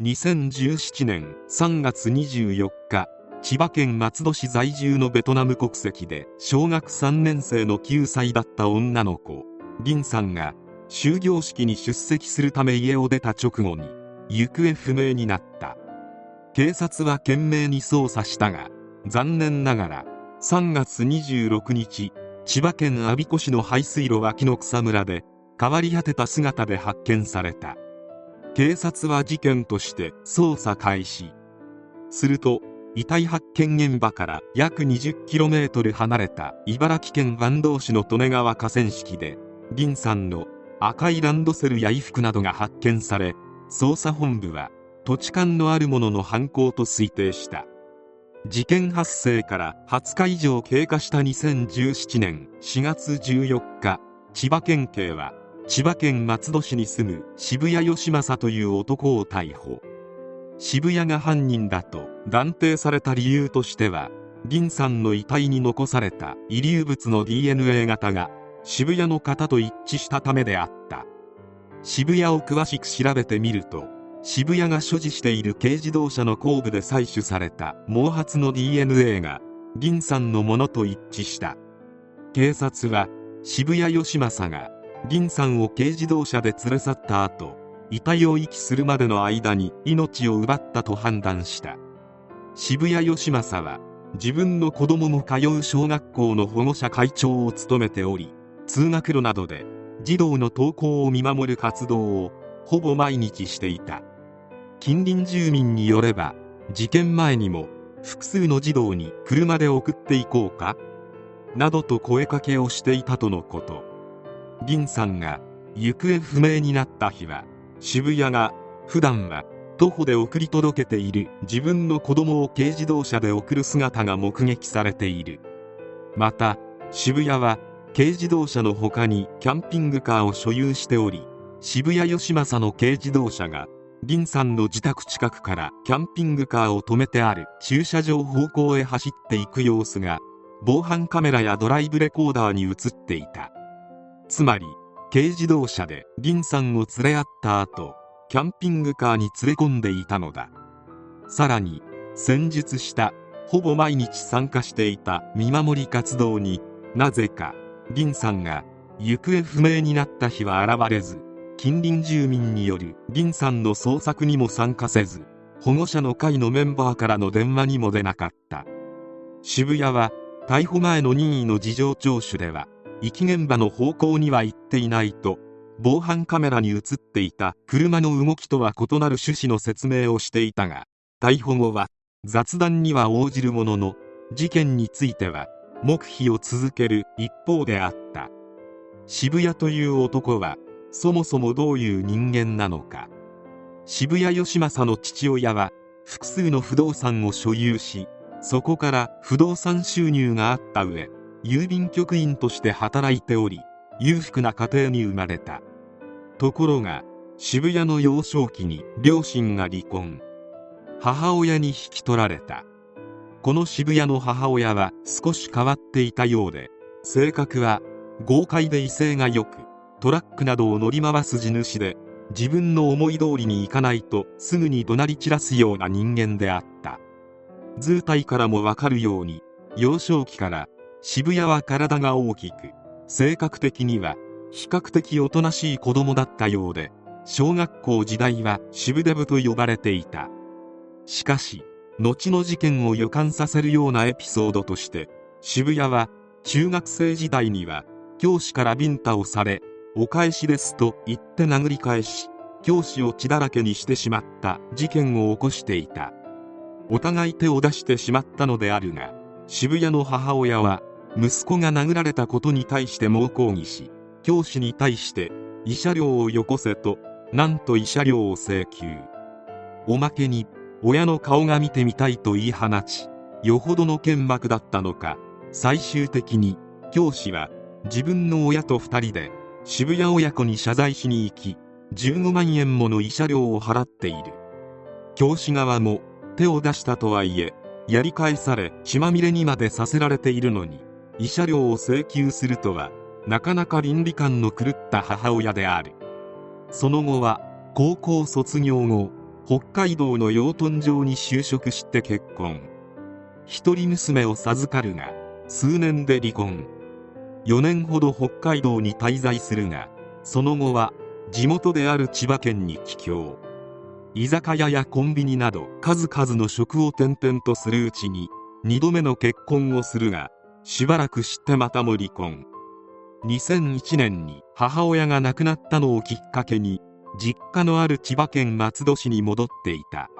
2017年3月24日千葉県松戸市在住のベトナム国籍で小学3年生の9歳だった女の子リンさんが終業式に出席するため家を出た直後に行方不明になった。警察は懸命に捜査したが残念ながら3月26日千葉県我孫子市の排水路脇の草むらで変わり果てた姿で発見された。警察は事件として捜査開始。すると遺体発見現場から約 20km 離れた茨城県坂東市の利根川河川敷で林さんの赤いランドセルや衣服などが発見され捜査本部は土地勘のあるものの犯行と推定した。事件発生から20日以上経過した2017年4月14日千葉県警は千葉県松戸市に住む渋谷義正という男を逮捕。渋谷が犯人だと断定された理由としては林さんの遺体に残された遺留物の DNA 型が渋谷の方と一致したためであった。渋谷を詳しく調べてみると渋谷が所持している軽自動車の後部で採取された毛髪の DNA が林さんのものと一致した。警察は渋谷義正が林さんを軽自動車で連れ去った後遺体を遺棄するまでの間に命を奪ったと判断した。渋谷義正は自分の子供も通う小学校の保護者会長を務めており通学路などで児童の登校を見守る活動をほぼ毎日していた。近隣住民によれば事件前にも複数の児童に車で送っていこうかなどと声かけをしていたとのこと。林さんが行方不明になった日は渋谷が普段は徒歩で送り届けている自分の子供を軽自動車で送る姿が目撃されている。また渋谷は軽自動車の他にキャンピングカーを所有しており渋谷義正の軽自動車が林さんの自宅近くからキャンピングカーを止めてある駐車場方向へ走っていく様子が防犯カメラやドライブレコーダーに映っていた。つまり軽自動車で林さんを連れ合った後キャンピングカーに連れ込んでいたのだ。さらに先日したほぼ毎日参加していた見守り活動になぜか林さんが行方不明になった日は現れず近隣住民による林さんの捜索にも参加せず保護者の会のメンバーからの電話にも出なかった。渋谷は逮捕前の任意の事情聴取では遺棄現場の方向には行っていないと防犯カメラに映っていた車の動きとは異なる趣旨の説明をしていたが逮捕後は雑談には応じるものの事件については黙秘を続ける一方であった。渋谷という男はそもそもどういう人間なのか。渋谷義正の父親は複数の不動産を所有しそこから不動産収入があった上郵便局員として働いており裕福な家庭に生まれた。ところが渋谷の幼少期に両親が離婚。母親に引き取られた。この渋谷の母親は少し変わっていたようで性格は豪快で威勢がよくトラックなどを乗り回す地主で自分の思い通りにいかないとすぐに怒鳴り散らすような人間であった。図体からもわかるように幼少期から渋谷は体が大きく性格的には比較的おとなしい子供だったようで小学校時代は渋デブと呼ばれていた。しかし後の事件を予感させるようなエピソードとして渋谷は中学生時代には教師からビンタをされお返しですと言って殴り返し教師を血だらけにしてしまった事件を起こしていた。お互い手を出してしまったのであるが渋谷の母親は息子が殴られたことに対して猛抗議し教師に対して慰謝料をよこせとなんと慰謝料を請求。おまけに親の顔が見てみたいと言い放ちよほどの剣幕だったのか最終的に教師は自分の親と2人で渋谷親子に謝罪しに行き15万円もの慰謝料を払っている。教師側も手を出したとはいえやり返され血まみれにまでさせられているのに。慰謝料を請求するとはなかなか倫理観の狂った母親である。その後は高校卒業後北海道の養豚場に就職して結婚。一人娘を授かるが数年で離婚。4年ほど北海道に滞在するがその後は地元である千葉県に帰郷。居酒屋やコンビニなど数々の職を転々とするうちに2度目の結婚をするがしばらくしてまたも離婚。2001年に母親が亡くなったのをきっかけに実家のある千葉県松戸市に戻っていた。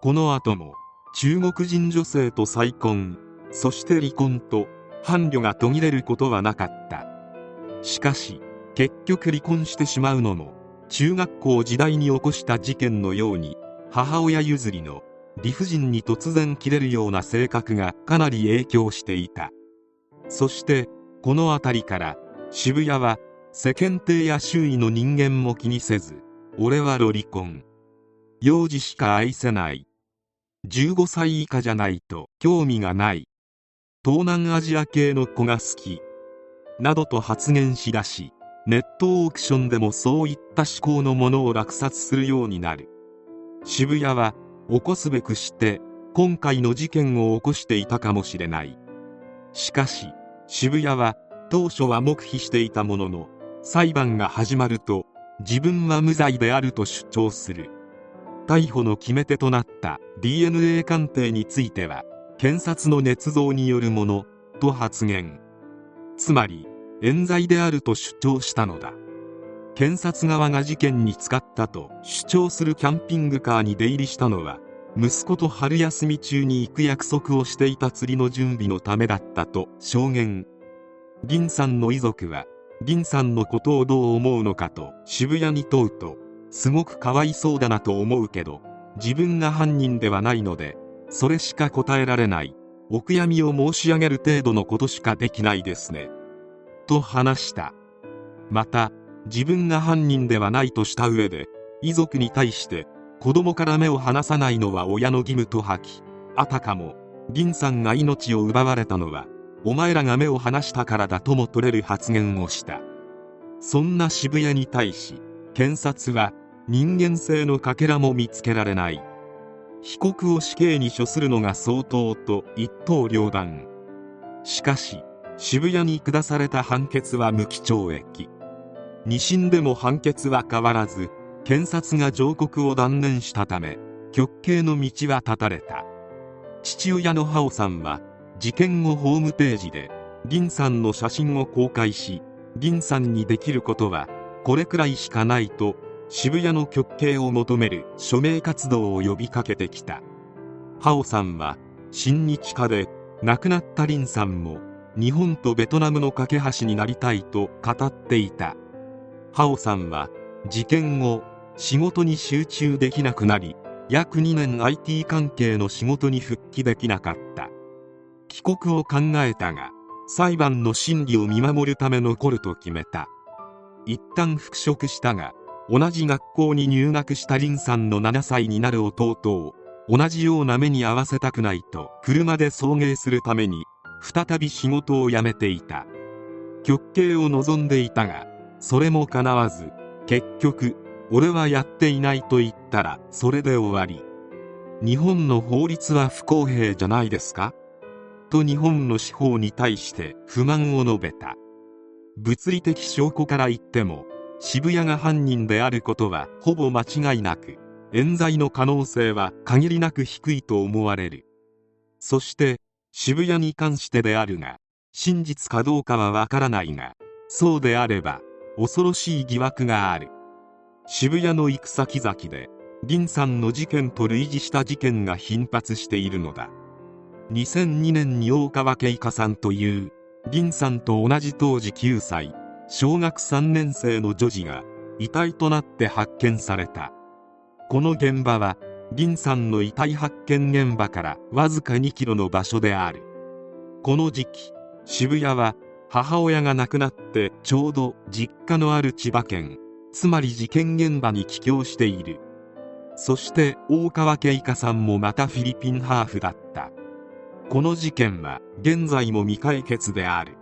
この後も中国人女性と再婚そして離婚と伴侶が途切れることはなかった。しかし結局離婚してしまうのも中学校時代に起こした事件のように母親譲りの理不尽に突然切れるような性格がかなり影響していた。そしてこの辺りから渋谷は世間体や周囲の人間も気にせず俺はロリコン。幼児しか愛せない。15歳以下じゃないと興味がない。東南アジア系の子が好き。などと発言しだしネットオークションでもそういった思考のものを落札するようになる。渋谷は起こすべくして今回の事件を起こしていたかもしれない。しかし渋谷は当初は黙秘していたものの裁判が始まると自分は無罪であると主張する。逮捕の決め手となった DNA 鑑定については検察の捏造によるものと発言。つまり冤罪であると主張したのだ。検察側が事件に使ったと主張するキャンピングカーに出入りしたのは息子と春休み中に行く約束をしていた釣りの準備のためだったと証言。銀さんの遺族は銀さんのことをどう思うのかと渋谷に問うとすごくかわいそうだなと思うけど自分が犯人ではないのでそれしか答えられない。お悔やみを申し上げる程度のことしかできないですね。と話した。また自分が犯人ではないとした上で遺族に対して子供から目を離さないのは親の義務と吐きあたかも銀さんが命を奪われたのはお前らが目を離したからだとも取れる発言をした。そんな渋谷に対し検察は人間性のかけらも見つけられない。被告を死刑に処するのが相当と一刀両断。しかし渋谷に下された判決は無期懲役。2審でも判決は変わらず検察が上告を断念したため極刑の道は断たれた。父親のハオさんは事件後ホームページで銀さんの写真を公開し銀さんにできることはこれくらいしかないと渋谷の極刑を求める署名活動を呼びかけてきた。ハオさんは親日家で亡くなったリンさんも日本とベトナムの架け橋になりたいと語っていた。ハオさんは事件後仕事に集中できなくなり約2年 IT 関係の仕事に復帰できなかった。帰国を考えたが裁判の審理を見守るため残ると決めた。一旦復職したが同じ学校に入学したリンさんの7歳になる弟を同じような目に遭わせたくないと車で送迎するために再び仕事を辞めていた。極刑を望んでいたがそれも叶わず結局俺はやっていないと言ったらそれで終わり。日本の法律は不公平じゃないですか？と日本の司法に対して不満を述べた。物理的証拠から言っても渋谷が犯人であることはほぼ間違いなく冤罪の可能性は限りなく低いと思われる。そして渋谷に関してであるが真実かどうかはわからないがそうであれば恐ろしい疑惑がある。渋谷の行く先々で林さんの事件と類似した事件が頻発しているのだ。2002年に大川慶香さんという林さんと同じ当時9歳小学3年生の女児が遺体となって発見された。この現場は林さんの遺体発見現場からわずか2キロの場所である。この時期渋谷は母親が亡くなってちょうど実家のある千葉県。つまり事件現場に帰郷している。そして大川慶香さんもまたフィリピンハーフだった。この事件は現在も未解決である。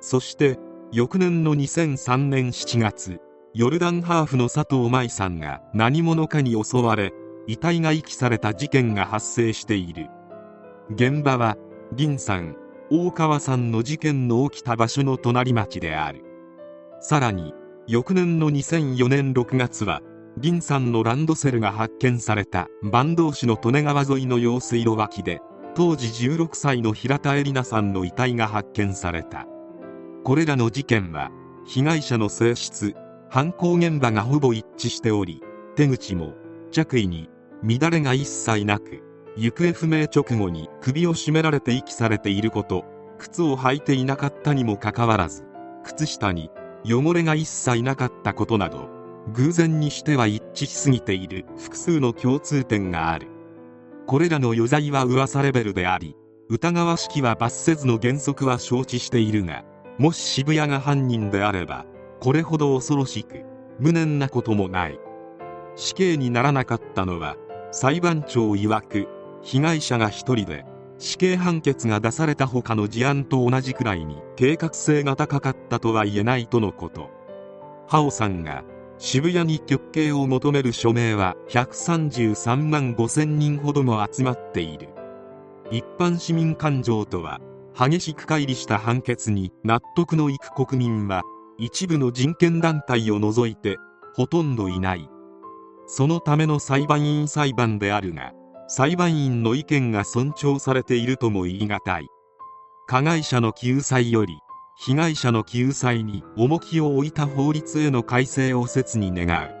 そして翌年の2003年7月ヨルダンハーフの佐藤舞さんが何者かに襲われ遺体が遺棄された事件が発生している。現場は林さん大川さんの事件の起きた場所の隣町である。さらに翌年の2004年6月は林さんのランドセルが発見された坂東市の利根川沿いの用水路脇で当時16歳の平田絵里奈さんの遺体が発見された。これらの事件は被害者の性質犯行現場がほぼ一致しており手口も着衣に乱れが一切なく行方不明直後に首を絞められて遺棄されていること靴を履いていなかったにもかかわらず靴下に汚れが一切なかったことなど偶然にしては一致しすぎている複数の共通点がある。これらの余罪は噂レベルであり疑わしきは罰せずの原則は承知しているがもし渋谷が犯人であればこれほど恐ろしく無念なこともない。死刑にならなかったのは裁判長曰く被害者が一人で死刑判決が出された他の事案と同じくらいに計画性が高かったとは言えないとのこと。ハオさんが渋谷に極刑を求める署名は133万5千人ほども集まっている。一般市民感情とは激しく乖離した判決に納得のいく国民は一部の人権団体を除いてほとんどいない。そのための裁判員裁判であるが裁判員の意見が尊重されているとも言い難い。加害者の救済より被害者の救済に重きを置いた法律への改正を切に願う。